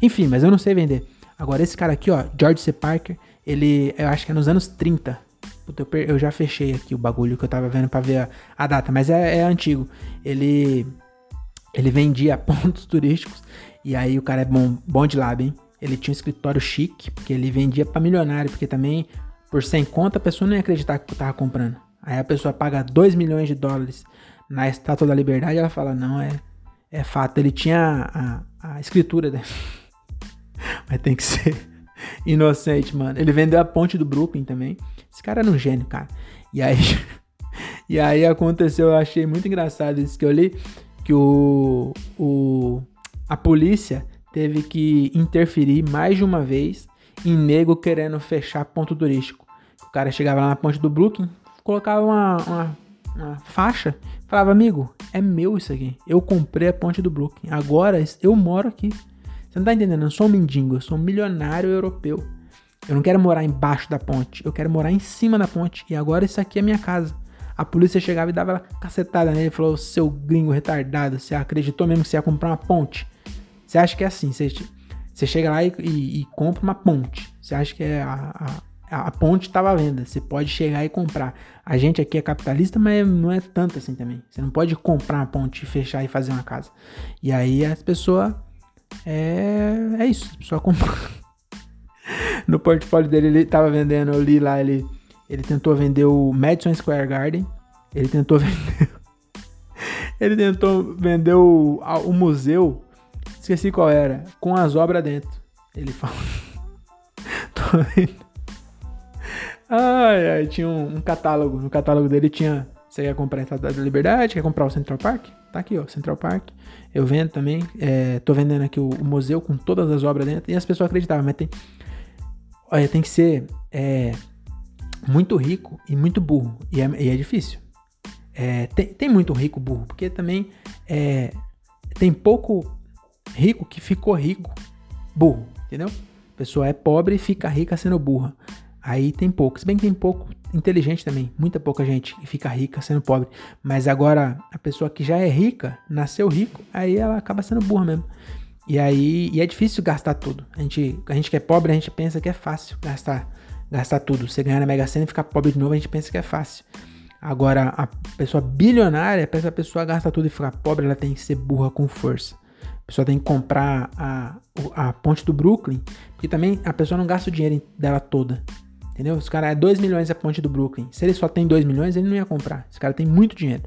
[SPEAKER 1] Enfim, mas eu não sei vender. Agora, esse cara aqui, ó, George C. Parker, ele, eu acho que é nos anos 30. Puta, eu, já fechei aqui o bagulho que eu tava vendo pra ver a, a data, mas é, é antigo. Ele, ele vendia (laughs) pontos turísticos e aí o cara é bom, bom de lab, hein? Ele tinha um escritório chique, porque ele vendia para milionário, porque também por 100 conto, a pessoa não ia acreditar que tava comprando. Aí a pessoa paga 2 milhões de dólares na Estátua da Liberdade, ela fala, não, é, é fato. Ele tinha a, a escritura dele. (laughs) (laughs) Mas tem que ser (laughs) inocente, mano. Ele vendeu a ponte do Brooklyn também. Esse cara era um gênio, cara. E aí, (laughs) e aí aconteceu, eu achei muito engraçado isso que eu li, que o, o, a polícia teve que interferir mais de uma vez em nego querendo fechar ponto turístico. O cara chegava lá na ponte do Brooklyn, colocava uma, uma, uma faixa, falava, amigo, é meu isso aqui. Eu comprei a ponte do Brooklyn. Agora eu moro aqui. Você não tá entendendo? Eu sou um mendigo, eu sou um milionário europeu. Eu não quero morar embaixo da ponte, eu quero morar em cima da ponte. E agora isso aqui é minha casa. A polícia chegava e dava cacetada nele e falou: Seu gringo retardado, você acreditou mesmo que você ia comprar uma ponte? Você acha que é assim? Você você chega lá e, e, e compra uma ponte. Você acha que é a, a, a ponte estava à venda. Você pode chegar e comprar. A gente aqui é capitalista, mas não é tanto assim também. Você não pode comprar uma ponte, fechar e fazer uma casa. E aí as pessoas. É, é isso. A pessoa compra. (laughs) no portfólio dele, ele estava vendendo, eu li lá, ele, ele tentou vender o Madison Square Garden. Ele tentou (laughs) vender. ele tentou vender o, o museu Esqueci qual era. Com as obras dentro. Ele fala. (laughs) Tô vendo. Ai, ai, tinha um, um, catálogo. No catálogo dele tinha. Você quer comprar a Estátua da Liberdade? Quer comprar o Central Park? Tá aqui, ó, Central Park. Eu vendo também. É, tô vendendo aqui o, o, museu com todas as obras dentro. E as pessoas acreditavam, mas tem. Olha, tem que ser é, muito rico e muito burro. E é, e é difícil. É, tem, tem muito rico burro, porque também é, tem pouco rico que ficou rico, burro, entendeu? A pessoa é pobre e fica rica sendo burra. Aí tem pouco. Se bem que tem pouco inteligente também. Muita pouca gente que fica rica sendo pobre. Mas agora, a pessoa que já é rica, nasceu rico, aí ela acaba sendo burra mesmo. E aí e é difícil gastar tudo. A gente, a gente que é pobre, a gente pensa que é fácil gastar, gastar tudo. Você ganhar na Mega Sena e ficar pobre de novo, a gente pensa que é fácil. Agora, a pessoa bilionária, essa pessoa gastar tudo e ficar pobre, ela tem que ser burra com força. A pessoa tem que comprar a, a ponte do Brooklyn, porque também a pessoa não gasta o dinheiro dela toda. Entendeu? Esse cara é 2 milhões a ponte do Brooklyn. Se ele só tem 2 milhões, ele não ia comprar. Esse cara tem muito dinheiro.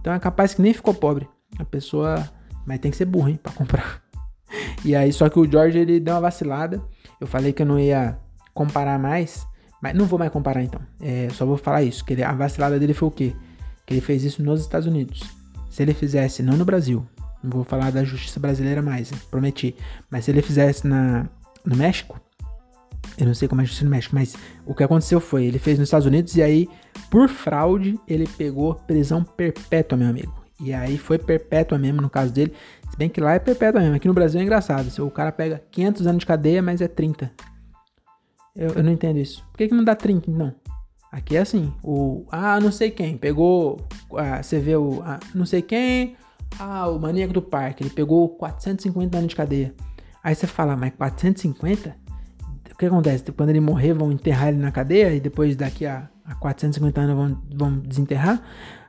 [SPEAKER 1] Então é capaz que nem ficou pobre. A pessoa. Mas tem que ser burro, hein, pra comprar. (laughs) E aí, só que o George ele deu uma vacilada. Eu falei que eu não ia comparar mais. Mas não vou mais comparar então. É, só vou falar isso. Que ele, a vacilada dele foi o quê? Que ele fez isso nos Estados Unidos. Se ele fizesse, não no Brasil. Não vou falar da justiça brasileira mais, prometi. Mas se ele fizesse na, no México, eu não sei como é justiça no México, mas o que aconteceu foi, ele fez nos Estados Unidos e aí, por fraude, ele pegou prisão perpétua, meu amigo. E aí foi perpétua mesmo no caso dele. Se bem que lá é perpétua mesmo. Aqui no Brasil é engraçado. O cara pega 500 anos de cadeia, mas é 30. Eu, eu não entendo isso. Por que, que não dá 30, então? Aqui é assim. O, ah, não sei quem. Pegou. Ah, você vê o. Ah, não sei quem. Ah, o maníaco do parque. Ele pegou 450 anos de cadeia. Aí você fala, mas 450? Que acontece? Quando ele morrer, vão enterrar ele na cadeia e depois daqui a, a 450 anos vão, vão desenterrar?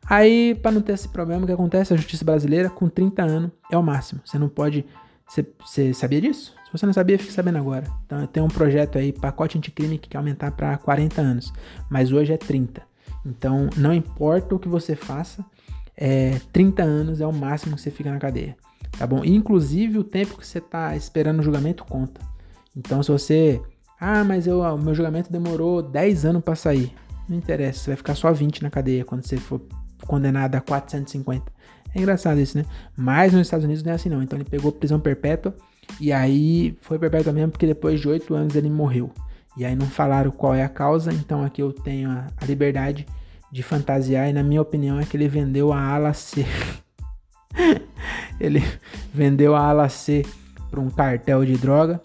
[SPEAKER 1] Aí, para não ter esse problema, o que acontece? A justiça brasileira, com 30 anos, é o máximo. Você não pode. Você, sabia disso? Se você não sabia, fique sabendo agora. Então, tenho um projeto aí, pacote anticrime, que quer aumentar para 40 anos. Mas hoje é 30. Então, não importa o que você faça, é, 30 anos é o máximo que você fica na cadeia. Tá bom? Inclusive, o tempo que você está esperando o julgamento conta. Então, se você. Ah, mas eu, o meu julgamento demorou 10 anos para sair. Não interessa, você vai ficar só 20 na cadeia quando você for condenado a 450. É engraçado isso, né? Mas nos Estados Unidos não é assim não. Então ele pegou prisão perpétua e aí foi perpétua mesmo porque depois de 8 anos ele morreu. E aí não falaram qual é a causa, então aqui eu tenho a, a liberdade de fantasiar e na minha opinião é que ele vendeu a ala C. (laughs) ele vendeu a ala C para um cartel de droga.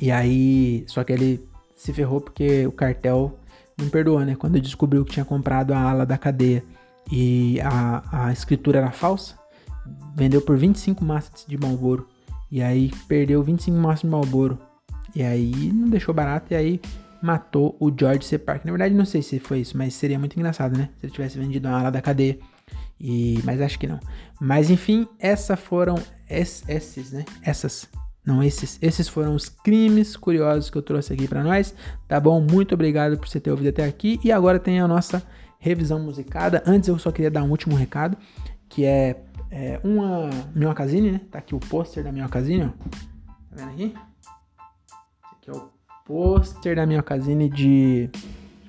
[SPEAKER 1] E aí, só que ele se ferrou porque o cartel não perdoou, né? Quando descobriu que tinha comprado a ala da cadeia e a, a escritura era falsa, vendeu por 25 maços de Malboro. E aí perdeu 25 maços de Malboro. E aí não deixou barato e aí matou o George C. Parker. Na verdade, não sei se foi isso, mas seria muito engraçado, né? Se ele tivesse vendido uma ala da cadeia. E, mas acho que não. Mas enfim, essas foram esses, né? Essas, não esses, esses foram os crimes curiosos que eu trouxe aqui para nós, tá bom? Muito obrigado por você ter ouvido até aqui e agora tem a nossa revisão musicada. Antes eu só queria dar um último recado, que é, é uma Minhocasine, né? Tá aqui o pôster da Minhocasine, ó. Tá vendo aqui? Esse aqui é o pôster da Minhocasine de...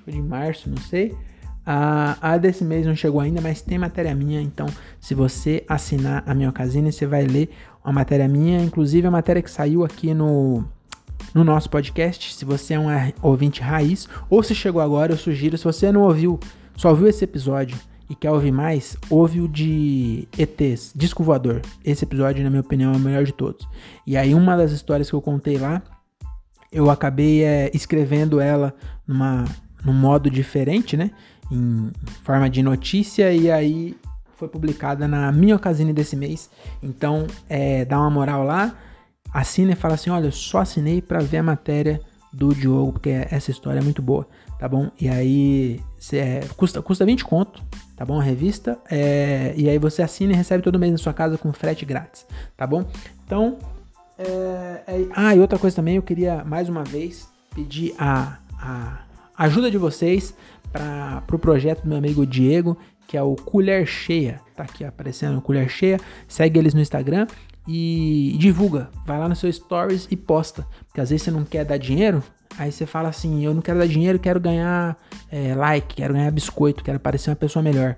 [SPEAKER 1] De março, não sei. A, a, desse mês não chegou ainda, mas tem matéria minha, então se você assinar a Minhocasine, você vai ler uma matéria minha, inclusive a matéria que saiu aqui no, no nosso podcast. Se você é um ouvinte raiz, ou se chegou agora, eu sugiro, se você não ouviu só viu esse episódio e quer ouvir mais, ouve o de ETs, Disco Voador. Esse episódio, na minha opinião, é o melhor de todos. E aí, uma das histórias que eu contei lá, eu acabei é, escrevendo ela numa, num modo diferente, né? Em forma de notícia, e aí foi publicada na minha ocasião desse mês. Então, é, dá uma moral lá, assina e fala assim: olha, eu só assinei para ver a matéria do Diogo, porque essa história é muito boa tá bom? E aí é, custa, custa 20 conto, tá bom? A revista. É, e aí você assina e recebe todo mês na sua casa com frete grátis, tá bom? Então. É, é ah, e outra coisa também, eu queria mais uma vez pedir a, a ajuda de vocês para o pro projeto do meu amigo Diego, que é o Colher Cheia. Tá aqui aparecendo Colher Cheia. Segue eles no Instagram e divulga. Vai lá no seu stories e posta. Porque às vezes você não quer dar dinheiro, Aí você fala assim: eu não quero dar dinheiro, quero ganhar é, like, quero ganhar biscoito, quero parecer uma pessoa melhor.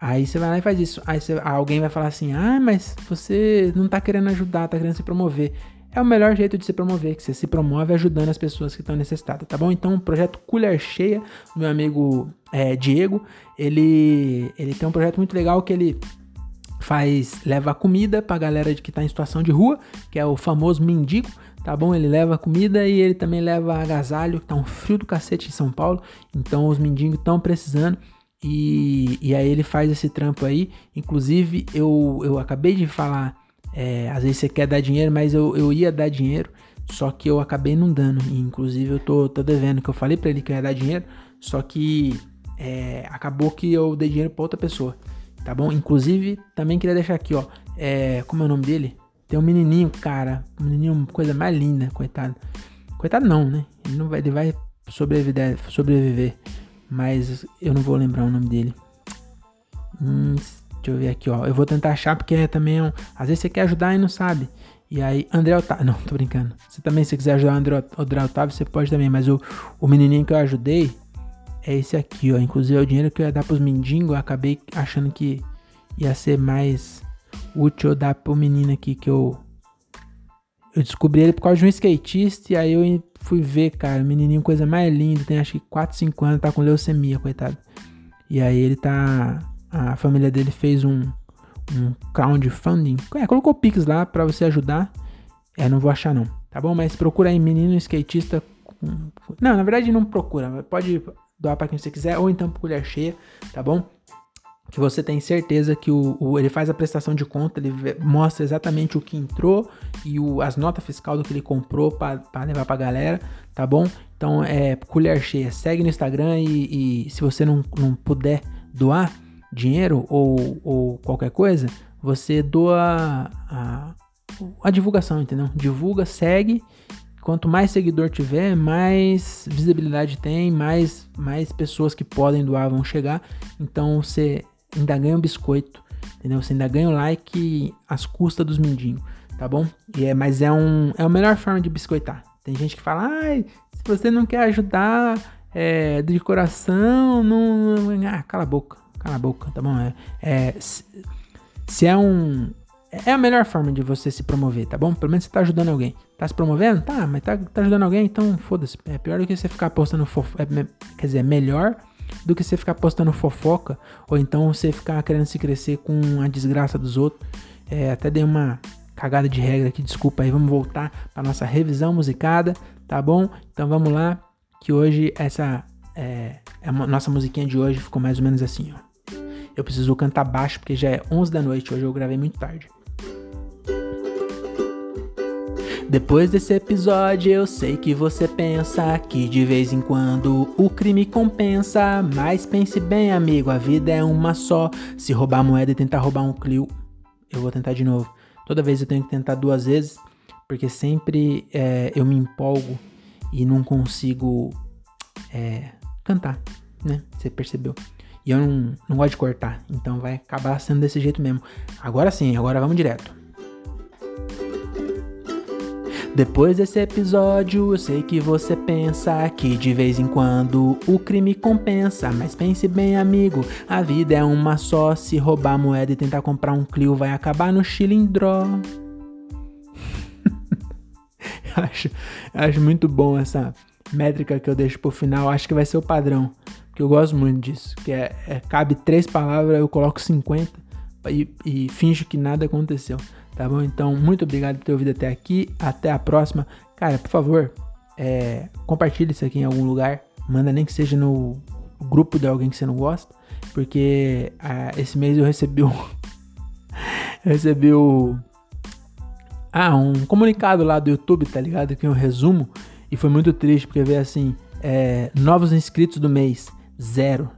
[SPEAKER 1] Aí você vai lá e faz isso. Aí você, alguém vai falar assim: ah, mas você não tá querendo ajudar, tá querendo se promover. É o melhor jeito de se promover, que você se promove ajudando as pessoas que estão necessitadas, tá bom? Então, o projeto Colher Cheia, do meu amigo é, Diego, ele, ele tem um projeto muito legal que ele faz leva comida pra galera que tá em situação de rua, que é o famoso mendigo tá bom? Ele leva comida e ele também leva agasalho, tá um frio do cacete em São Paulo, então os mendigos estão precisando. E, e aí ele faz esse trampo aí. Inclusive, eu, eu acabei de falar, é, às vezes você quer dar dinheiro, mas eu, eu ia dar dinheiro, só que eu acabei não dando. E, inclusive eu tô, tô devendo, que eu falei para ele que eu ia dar dinheiro, só que é, acabou que eu dei dinheiro para outra pessoa, tá bom? Inclusive, também queria deixar aqui, ó, é, como é o nome dele? Tem um menininho, cara. Um menininho, coisa mais linda, coitado. Coitado não, né? Ele não vai, ele vai sobreviver, sobreviver. Mas eu não vou lembrar o nome dele. Hum, Deixa eu ver aqui, ó. Eu vou tentar achar porque é também um... Às vezes você quer ajudar e não sabe. E aí, André Otávio. (laughs) Não, tô brincando. Você também, se quiser ajudar o André, André Otávio, você pode também. Mas o, o menininho que eu ajudei é esse aqui, ó. Inclusive é o dinheiro que eu ia dar pros mendigos. Eu acabei achando que ia ser mais útil eu dar pro menino aqui que eu. Eu descobri ele por causa de um skatista. E aí eu fui ver, cara. O menininho, coisa mais linda. Tem acho que 4, 5 anos. Tá com leucemia, coitado. E aí ele tá a família dele fez um, um crowdfunding. É, colocou Pix lá para você ajudar. É, não vou achar não, tá bom? Mas procura aí menino skatista. Não, na verdade não procura. Pode doar para quem você quiser ou então por colher cheia, tá bom? Que você tem certeza que o, o, ele faz a prestação de conta, ele mostra exatamente o que entrou e o, as notas fiscal do que ele comprou para levar pra galera, tá bom? Então é colher cheia. Segue no Instagram e, e se você não, não puder doar, dinheiro ou, ou qualquer coisa, você doa a, a divulgação, entendeu? Divulga, segue. Quanto mais seguidor tiver, mais visibilidade tem, mais, mais pessoas que podem doar vão chegar. Então você ainda ganha um biscoito, entendeu? Você ainda ganha um like às custas dos mindinhos, tá bom? E é, mas é, um, é a melhor forma de biscoitar. Tem gente que fala, ai, se você não quer ajudar é, de coração, não. Ah, cala a boca. Cala a boca, tá bom? É, é se, se, é um. É a melhor forma de você se promover, tá bom? Pelo menos você tá ajudando alguém. Tá se promovendo? Tá, mas tá, tá ajudando alguém, então foda-se. É pior do que você ficar postando fofoca. É, quer dizer, é melhor do que você ficar postando fofoca. Ou então você ficar querendo se crescer com a desgraça dos outros. É, até dei uma cagada de regra aqui, desculpa aí. Vamos voltar para nossa revisão musicada, tá bom? Então vamos lá, que hoje essa é, é a nossa musiquinha de hoje ficou mais ou menos assim, ó. Eu preciso cantar baixo porque já é 11 da noite. Hoje eu gravei muito tarde. Depois desse episódio, eu sei que você pensa que de vez em quando o crime compensa. Mas pense bem, amigo, a vida é uma só. Se roubar moeda e tentar roubar um Clio, eu vou tentar de novo. Toda vez eu tenho que tentar duas vezes, porque sempre é, eu me empolgo e não consigo é, cantar, né? Você percebeu? E eu não, não gosto de cortar, então vai acabar sendo desse jeito mesmo. Agora sim, agora vamos direto. Depois desse episódio, eu sei que você pensa que de vez em quando o crime compensa. Mas pense bem, amigo, a vida é uma só. Se roubar moeda e tentar comprar um Clio, vai acabar no chilindró. (laughs) acho, acho muito bom essa métrica que eu deixo pro final. Acho que vai ser o padrão que eu gosto muito disso, que é, é cabe três palavras, eu coloco 50 e, e finjo que nada aconteceu, tá bom? Então, muito obrigado por ter ouvido até aqui, até a próxima. Cara, por favor, é, compartilhe isso aqui em algum lugar, manda nem que seja no grupo de alguém que você não gosta, porque ah, esse mês eu recebi um, eu (laughs) recebi o ah, um comunicado lá do YouTube, tá ligado? Que é um resumo. E foi muito triste, porque veio assim: é, novos inscritos do mês zero.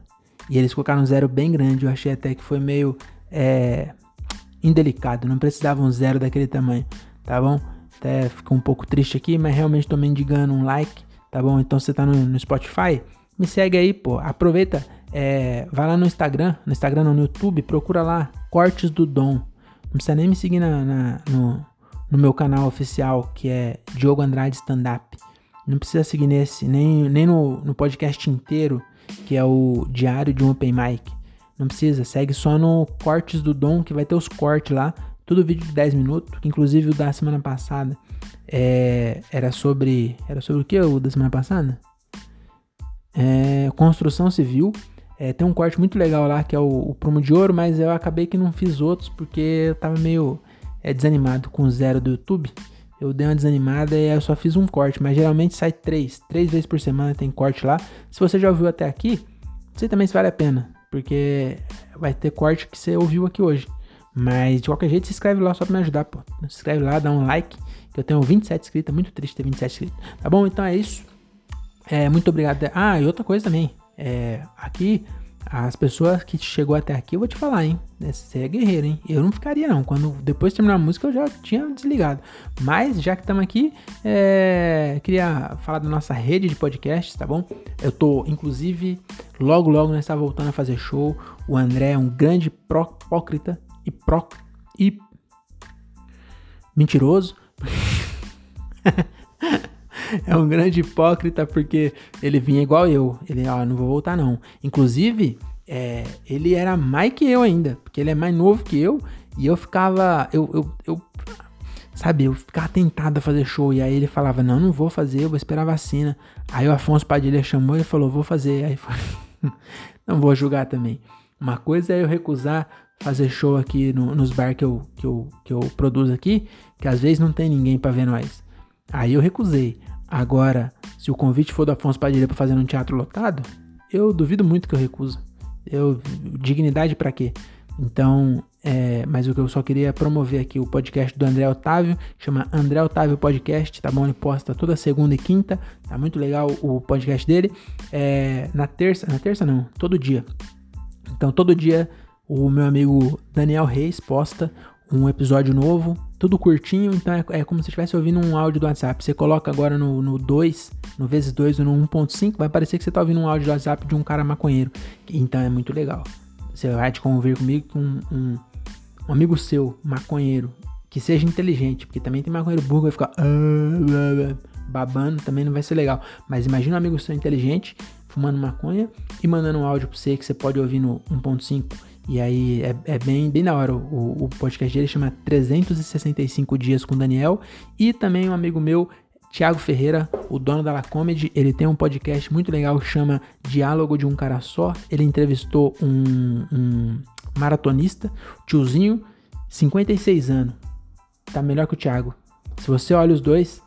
[SPEAKER 1] E eles colocaram um zero bem grande. Eu achei até que foi meio é, indelicado. Não precisava um zero daquele tamanho, tá bom? Até ficou um pouco triste aqui, mas realmente tô mendigando um like, tá bom? Então você tá no, no Spotify, me segue aí, pô. Aproveita, é, vai lá no Instagram, no Instagram não, no YouTube, procura lá, Cortes do Dom. Não precisa nem me seguir na, na no, no meu canal oficial, que é Diogo Andrade Stand Up. Não precisa seguir nesse, nem, nem no, no podcast inteiro, que é o Diário de um Open Mic. Não precisa, segue só no Cortes do Dom, que vai ter os cortes lá. Tudo vídeo de 10 minutos, que inclusive o da semana passada é, era sobre. Era sobre o que o da semana passada? É, construção civil. É, tem um corte muito legal lá que é o, o promo de ouro, mas eu acabei que não fiz outros porque eu tava meio é, desanimado com o zero do YouTube eu dei uma desanimada e eu só fiz um corte, mas geralmente sai três, três vezes por semana tem corte lá. Se você já ouviu até aqui, sei também se vale a pena, porque vai ter corte que você ouviu aqui hoje. Mas de qualquer jeito, se inscreve lá só pra me ajudar, pô. Se inscreve lá, dá um like, que eu tenho 27 inscritos, é muito triste ter 27 inscritos. Tá bom? Então é isso. É, muito obrigado. Ah, e outra coisa também. É, aqui As pessoas que chegou até aqui, eu vou te falar, hein? Você é guerreiro, hein? Eu não ficaria, não. Quando depois de terminar a música, eu já tinha desligado. Mas, já que estamos aqui, é... queria falar da nossa rede de podcasts, tá bom? Eu tô, inclusive, logo, logo nós estamos voltando a fazer show. O André é um grande hipócrita e pró... e mentiroso. (laughs) (laughs) é um grande hipócrita porque ele vinha igual eu. Ele, ó, não vou voltar não. Inclusive, é, ele era mais que eu ainda, porque ele é mais novo que eu. E eu ficava, eu, eu, eu sabe, eu ficava tentado a fazer show. E aí ele falava, não, não vou fazer, eu vou esperar a vacina. Aí o Afonso Padilha chamou e falou, vou fazer. Aí (laughs) não vou julgar também. Uma coisa é eu recusar fazer show aqui no, nos bar que eu, que, eu, que eu produzo aqui, que às vezes não tem ninguém para ver nós. Aí eu recusei. Agora, se o convite for do Afonso Padilha para fazer um teatro lotado, eu duvido muito que eu recuso. Eu dignidade para quê? Então, é, mas o que eu só queria promover aqui o podcast do André Otávio, chama André Otávio Podcast, tá bom? Ele posta toda segunda e quinta, tá muito legal o podcast dele. É, na terça, na terça não, todo dia. Então, todo dia o meu amigo Daniel Reis posta um episódio novo, tudo curtinho, então é, é como se estivesse ouvindo um áudio do WhatsApp. Você coloca agora no, no 2, no vezes 2 ou no 1.5, vai parecer que você está ouvindo um áudio do WhatsApp de um cara maconheiro. Então é muito legal. Você vai te conviver comigo com um, um, um, amigo seu, maconheiro, que seja inteligente, porque também tem maconheiro burro, vai ficar ah, babando, também não vai ser legal. Mas imagina um amigo seu inteligente, fumando maconha e mandando um áudio para você que você pode ouvir no 1.5 e aí é, é, bem, bem da hora. O, o podcast dele chama 365 Dias com Daniel. E também um amigo meu, Thiago Ferreira, o dono da La Comedy, ele tem um podcast muito legal que chama Diálogo de um Cara Só. Ele entrevistou um, um maratonista, tiozinho, 56 anos. Tá melhor que o Thiago. Se você olha os dois,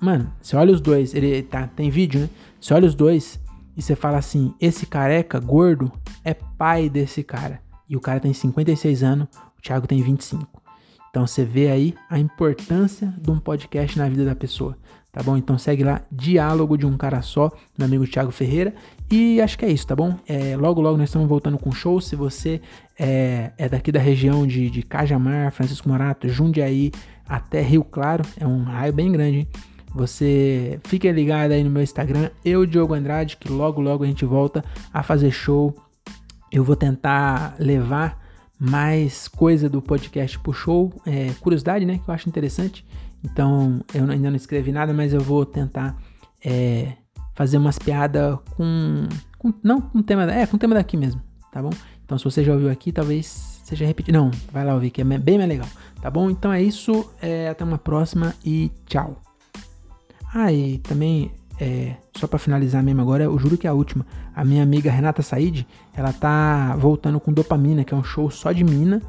[SPEAKER 1] mano, você olha os dois, ele tá, tem vídeo, né? Você olha os dois, e você fala assim: esse careca gordo é pai desse cara. E o cara tem 56 anos, o Thiago tem 25. Então você vê aí a importância de um podcast na vida da pessoa. Tá bom? Então segue lá, Diálogo de um Cara Só, meu amigo Thiago Ferreira. E acho que é isso, tá bom? É, logo, logo nós estamos voltando com show. Se você é, é daqui da região de, de Cajamar, Francisco Morato, Jundiaí, até Rio Claro, é um raio bem grande, hein? Você fique ligado aí no meu Instagram, eu Diogo Andrade, que logo logo a gente volta a fazer show. Eu vou tentar levar mais coisa do podcast pro show, é, curiosidade, né, que eu acho interessante. Então, eu ainda não escrevi nada, mas eu vou tentar é, fazer umas piadas com, com, não com tema, é, com tema daqui mesmo, tá bom? Então, se você já ouviu aqui, talvez seja repetido. Não, vai lá ouvir que é bem mais legal, tá bom? Então é isso, é, até uma próxima e tchau. Ah, e também, é, só para finalizar mesmo agora, eu juro que é a última. A minha amiga Renata Said, ela tá voltando com Dopamina, que é um show só de mina,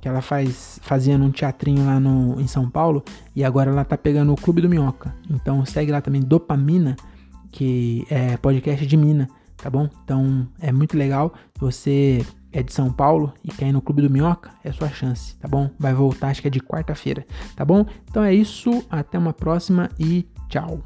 [SPEAKER 1] que ela faz fazia num teatrinho lá no, em São Paulo, e agora ela tá pegando o Clube do Minhoca. Então segue lá também Dopamina, que é podcast de mina, tá bom? Então é muito legal. Você é de São Paulo e quer ir no Clube do Minhoca, é sua chance, tá bom? Vai voltar, acho que é de quarta-feira, tá bom? Então é isso, até uma próxima e Tchau.